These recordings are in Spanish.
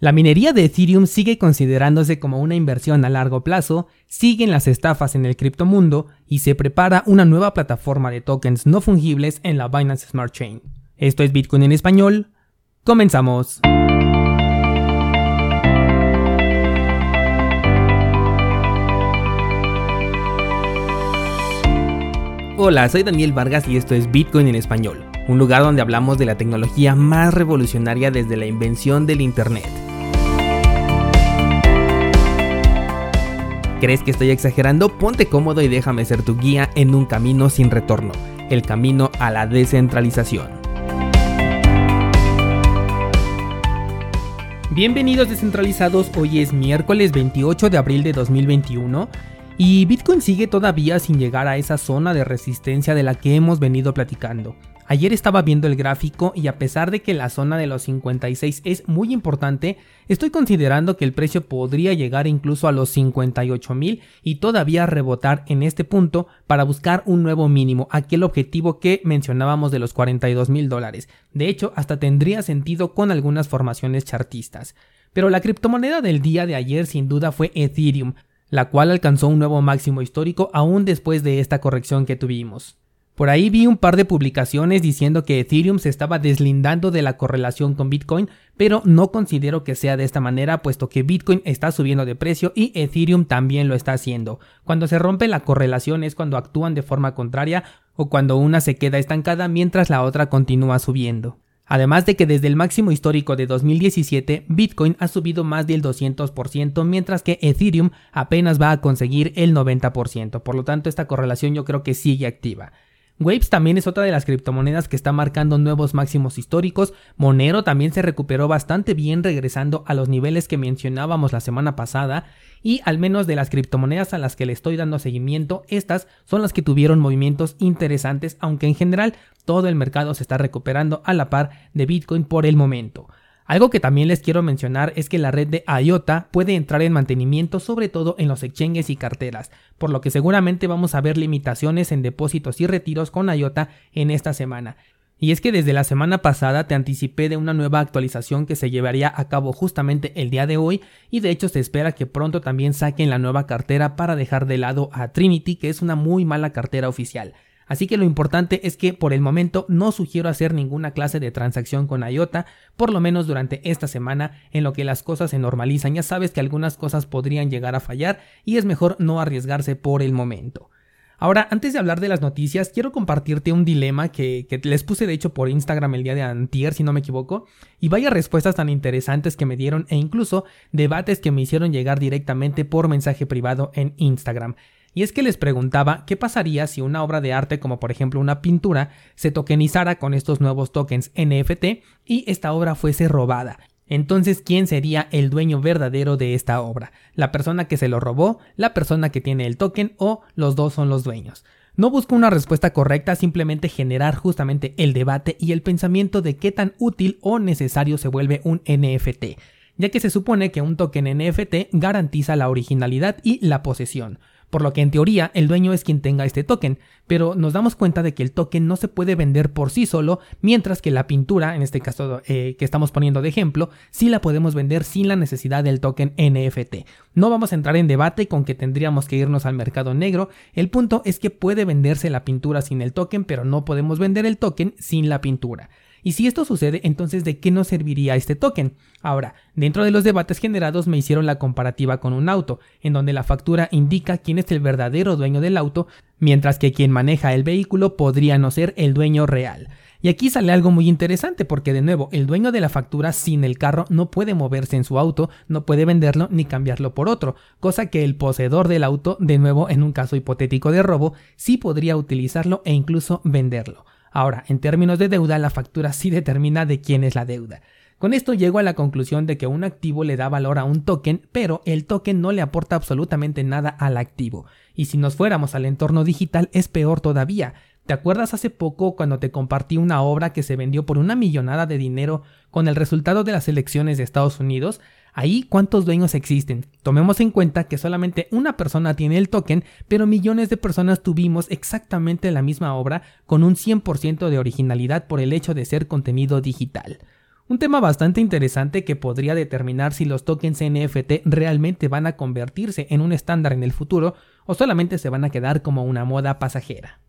La minería de Ethereum sigue considerándose como una inversión a largo plazo, siguen las estafas en el criptomundo y se prepara una nueva plataforma de tokens no fungibles en la Binance Smart Chain. Esto es Bitcoin en español. Comenzamos. Hola, soy Daniel Vargas y esto es Bitcoin en español, un lugar donde hablamos de la tecnología más revolucionaria desde la invención del Internet. ¿Crees que estoy exagerando? Ponte cómodo y déjame ser tu guía en un camino sin retorno, el camino a la descentralización. Bienvenidos descentralizados, hoy es miércoles 28 de abril de 2021 y Bitcoin sigue todavía sin llegar a esa zona de resistencia de la que hemos venido platicando. Ayer estaba viendo el gráfico y a pesar de que la zona de los 56 es muy importante, estoy considerando que el precio podría llegar incluso a los 58 mil y todavía rebotar en este punto para buscar un nuevo mínimo, aquel objetivo que mencionábamos de los 42 mil dólares. De hecho, hasta tendría sentido con algunas formaciones chartistas. Pero la criptomoneda del día de ayer sin duda fue Ethereum, la cual alcanzó un nuevo máximo histórico aún después de esta corrección que tuvimos. Por ahí vi un par de publicaciones diciendo que Ethereum se estaba deslindando de la correlación con Bitcoin, pero no considero que sea de esta manera puesto que Bitcoin está subiendo de precio y Ethereum también lo está haciendo. Cuando se rompe la correlación es cuando actúan de forma contraria o cuando una se queda estancada mientras la otra continúa subiendo. Además de que desde el máximo histórico de 2017, Bitcoin ha subido más del 200%, mientras que Ethereum apenas va a conseguir el 90%. Por lo tanto, esta correlación yo creo que sigue activa. Waves también es otra de las criptomonedas que está marcando nuevos máximos históricos. Monero también se recuperó bastante bien regresando a los niveles que mencionábamos la semana pasada. Y al menos de las criptomonedas a las que le estoy dando seguimiento, estas son las que tuvieron movimientos interesantes, aunque en general todo el mercado se está recuperando a la par de Bitcoin por el momento. Algo que también les quiero mencionar es que la red de IOTA puede entrar en mantenimiento sobre todo en los exchanges y carteras, por lo que seguramente vamos a ver limitaciones en depósitos y retiros con IOTA en esta semana. Y es que desde la semana pasada te anticipé de una nueva actualización que se llevaría a cabo justamente el día de hoy y de hecho se espera que pronto también saquen la nueva cartera para dejar de lado a Trinity que es una muy mala cartera oficial. Así que lo importante es que por el momento no sugiero hacer ninguna clase de transacción con IOTA, por lo menos durante esta semana en lo que las cosas se normalizan. Ya sabes que algunas cosas podrían llegar a fallar y es mejor no arriesgarse por el momento. Ahora, antes de hablar de las noticias, quiero compartirte un dilema que, les puse de hecho por Instagram el día de antier, si no me equivoco, y vaya respuestas tan interesantes que me dieron e incluso debates que me hicieron llegar directamente por mensaje privado en Instagram y es que les preguntaba qué pasaría si una obra de arte como por ejemplo una pintura se tokenizara con estos nuevos tokens NFT y esta obra fuese robada. Entonces, ¿quién sería el dueño verdadero de esta obra? ¿La persona que se lo robó, la persona que tiene el token o los dos son los dueños? No busco una respuesta correcta, simplemente generar justamente el debate y el pensamiento de qué tan útil o necesario se vuelve un NFT, ya que se supone que un token NFT garantiza la originalidad y la posesión por lo que en teoría el dueño es quien tenga este token, pero nos damos cuenta de que el token no se puede vender por sí solo, mientras que la pintura, en este caso eh, que estamos poniendo de ejemplo, sí la podemos vender sin la necesidad del token NFT. No vamos a entrar en debate con que tendríamos que irnos al mercado negro, el punto es que puede venderse la pintura sin el token, pero no podemos vender el token sin la pintura. Y si esto sucede, entonces ¿de qué nos serviría este token? Ahora, dentro de los debates generados me hicieron la comparativa con un auto, en donde la factura indica quién es el verdadero dueño del auto, mientras que quien maneja el vehículo podría no ser el dueño real. Y aquí sale algo muy interesante porque de nuevo el dueño de la factura sin el carro no puede moverse en su auto, no puede venderlo ni cambiarlo por otro, cosa que el poseedor del auto, de nuevo en un caso hipotético de robo, sí podría utilizarlo e incluso venderlo. Ahora, en términos de deuda, la factura sí determina de quién es la deuda. Con esto llego a la conclusión de que un activo le da valor a un token, pero el token no le aporta absolutamente nada al activo. Y si nos fuéramos al entorno digital es peor todavía. ¿Te acuerdas hace poco cuando te compartí una obra que se vendió por una millonada de dinero con el resultado de las elecciones de Estados Unidos? Ahí, ¿cuántos dueños existen? Tomemos en cuenta que solamente una persona tiene el token, pero millones de personas tuvimos exactamente la misma obra con un 100% de originalidad por el hecho de ser contenido digital. Un tema bastante interesante que podría determinar si los tokens NFT realmente van a convertirse en un estándar en el futuro o solamente se van a quedar como una moda pasajera.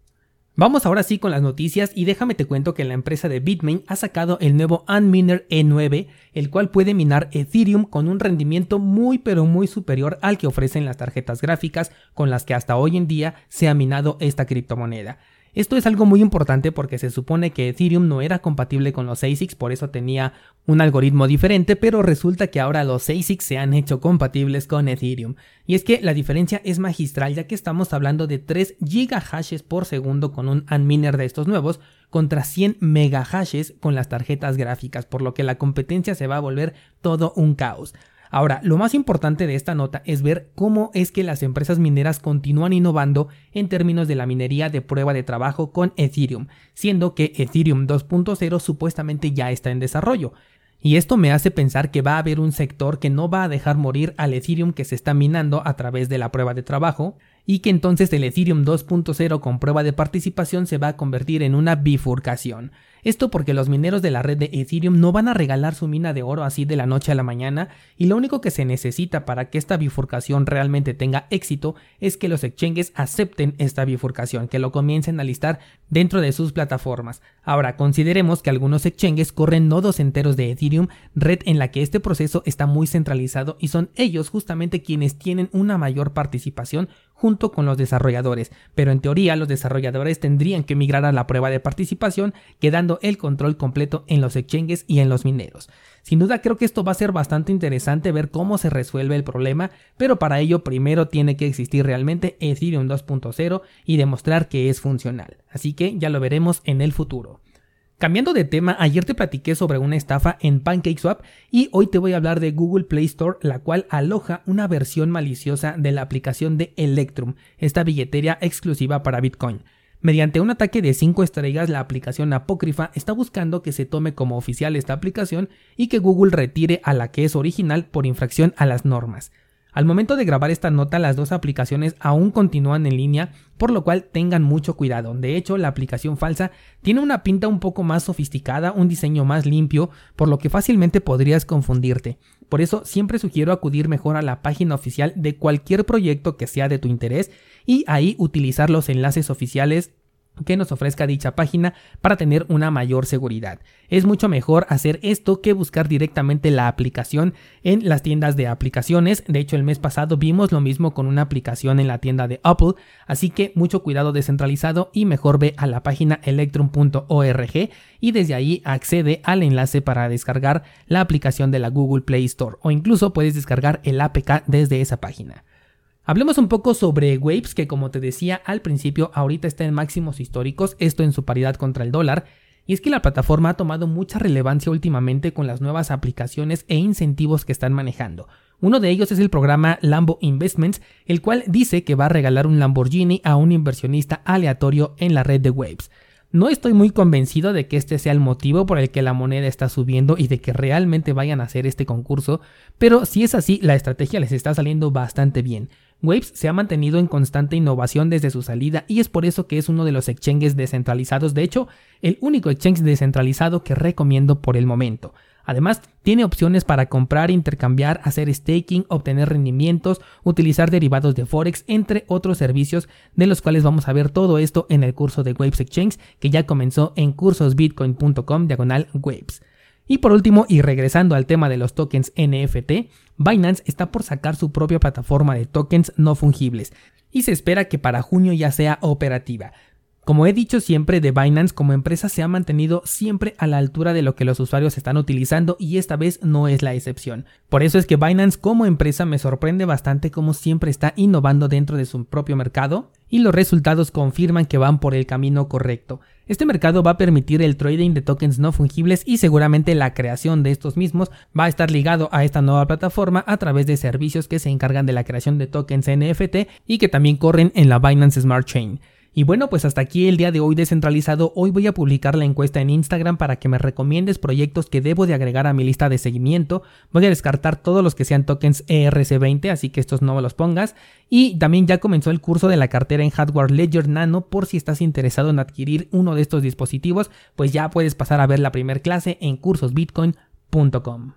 Vamos ahora sí con las noticias y déjame te cuento que la empresa de Bitmain ha sacado el nuevo Unminer E9, el cual puede minar Ethereum con un rendimiento muy pero muy superior al que ofrecen las tarjetas gráficas con las que hasta hoy en día se ha minado esta criptomoneda. Esto es algo muy importante porque se supone que Ethereum no era compatible con los ASICs, por eso tenía un algoritmo diferente, pero resulta que ahora los ASICs se han hecho compatibles con Ethereum. Y es que la diferencia es magistral ya que estamos hablando de 3 gigahashes por segundo con un unminer de estos nuevos contra 100 megahashes con las tarjetas gráficas, por lo que la competencia se va a volver todo un caos. Ahora, lo más importante de esta nota es ver cómo es que las empresas mineras continúan innovando en términos de la minería de prueba de trabajo con Ethereum, siendo que Ethereum 2.0 supuestamente ya está en desarrollo. Y esto me hace pensar que va a haber un sector que no va a dejar morir al Ethereum que se está minando a través de la prueba de trabajo, y que entonces el Ethereum 2.0 con prueba de participación se va a convertir en una bifurcación. Esto porque los mineros de la red de Ethereum no van a regalar su mina de oro así de la noche a la mañana y lo único que se necesita para que esta bifurcación realmente tenga éxito es que los exchanges acepten esta bifurcación, que lo comiencen a listar dentro de sus plataformas. Ahora, consideremos que algunos exchanges corren nodos enteros de Ethereum, red en la que este proceso está muy centralizado y son ellos justamente quienes tienen una mayor participación junto con los desarrolladores, pero en teoría los desarrolladores tendrían que migrar a la prueba de participación, quedando el control completo en los exchanges y en los mineros. Sin duda creo que esto va a ser bastante interesante ver cómo se resuelve el problema, pero para ello primero tiene que existir realmente Ethereum 2.0 y demostrar que es funcional, así que ya lo veremos en el futuro. Cambiando de tema, ayer te platiqué sobre una estafa en PancakeSwap y hoy te voy a hablar de Google Play Store, la cual aloja una versión maliciosa de la aplicación de Electrum, esta billetería exclusiva para Bitcoin. Mediante un ataque de 5 estrellas, la aplicación apócrifa está buscando que se tome como oficial esta aplicación y que Google retire a la que es original por infracción a las normas. Al momento de grabar esta nota, las dos aplicaciones aún continúan en línea, por lo cual tengan mucho cuidado. De hecho, la aplicación falsa tiene una pinta un poco más sofisticada, un diseño más limpio, por lo que fácilmente podrías confundirte. Por eso siempre sugiero acudir mejor a la página oficial de cualquier proyecto que sea de tu interés y ahí utilizar los enlaces oficiales que nos ofrezca dicha página para tener una mayor seguridad. Es mucho mejor hacer esto que buscar directamente la aplicación en las tiendas de aplicaciones. De hecho, el mes pasado vimos lo mismo con una aplicación en la tienda de Apple, así que mucho cuidado descentralizado y mejor ve a la página electrum.org y desde ahí accede al enlace para descargar la aplicación de la Google Play Store o incluso puedes descargar el APK desde esa página. Hablemos un poco sobre Waves, que como te decía al principio, ahorita está en máximos históricos, esto en su paridad contra el dólar, y es que la plataforma ha tomado mucha relevancia últimamente con las nuevas aplicaciones e incentivos que están manejando. Uno de ellos es el programa Lambo Investments, el cual dice que va a regalar un Lamborghini a un inversionista aleatorio en la red de Waves. No estoy muy convencido de que este sea el motivo por el que la moneda está subiendo y de que realmente vayan a hacer este concurso, pero si es así, la estrategia les está saliendo bastante bien. Waves se ha mantenido en constante innovación desde su salida y es por eso que es uno de los exchanges descentralizados, de hecho, el único exchange descentralizado que recomiendo por el momento. Además, tiene opciones para comprar, intercambiar, hacer staking, obtener rendimientos, utilizar derivados de Forex, entre otros servicios de los cuales vamos a ver todo esto en el curso de Waves Exchange que ya comenzó en cursosbitcoin.com diagonal Waves. Y por último, y regresando al tema de los tokens NFT, Binance está por sacar su propia plataforma de tokens no fungibles y se espera que para junio ya sea operativa. Como he dicho siempre, de Binance como empresa se ha mantenido siempre a la altura de lo que los usuarios están utilizando y esta vez no es la excepción. Por eso es que Binance como empresa me sorprende bastante como siempre está innovando dentro de su propio mercado y los resultados confirman que van por el camino correcto. Este mercado va a permitir el trading de tokens no fungibles y seguramente la creación de estos mismos va a estar ligado a esta nueva plataforma a través de servicios que se encargan de la creación de tokens NFT y que también corren en la Binance Smart Chain. Y bueno, pues hasta aquí el día de hoy descentralizado. Hoy voy a publicar la encuesta en Instagram para que me recomiendes proyectos que debo de agregar a mi lista de seguimiento. Voy a descartar todos los que sean tokens ERC20, así que estos no me los pongas. Y también ya comenzó el curso de la cartera en Hardware Ledger Nano por si estás interesado en adquirir uno de estos dispositivos, pues ya puedes pasar a ver la primera clase en cursosbitcoin.com.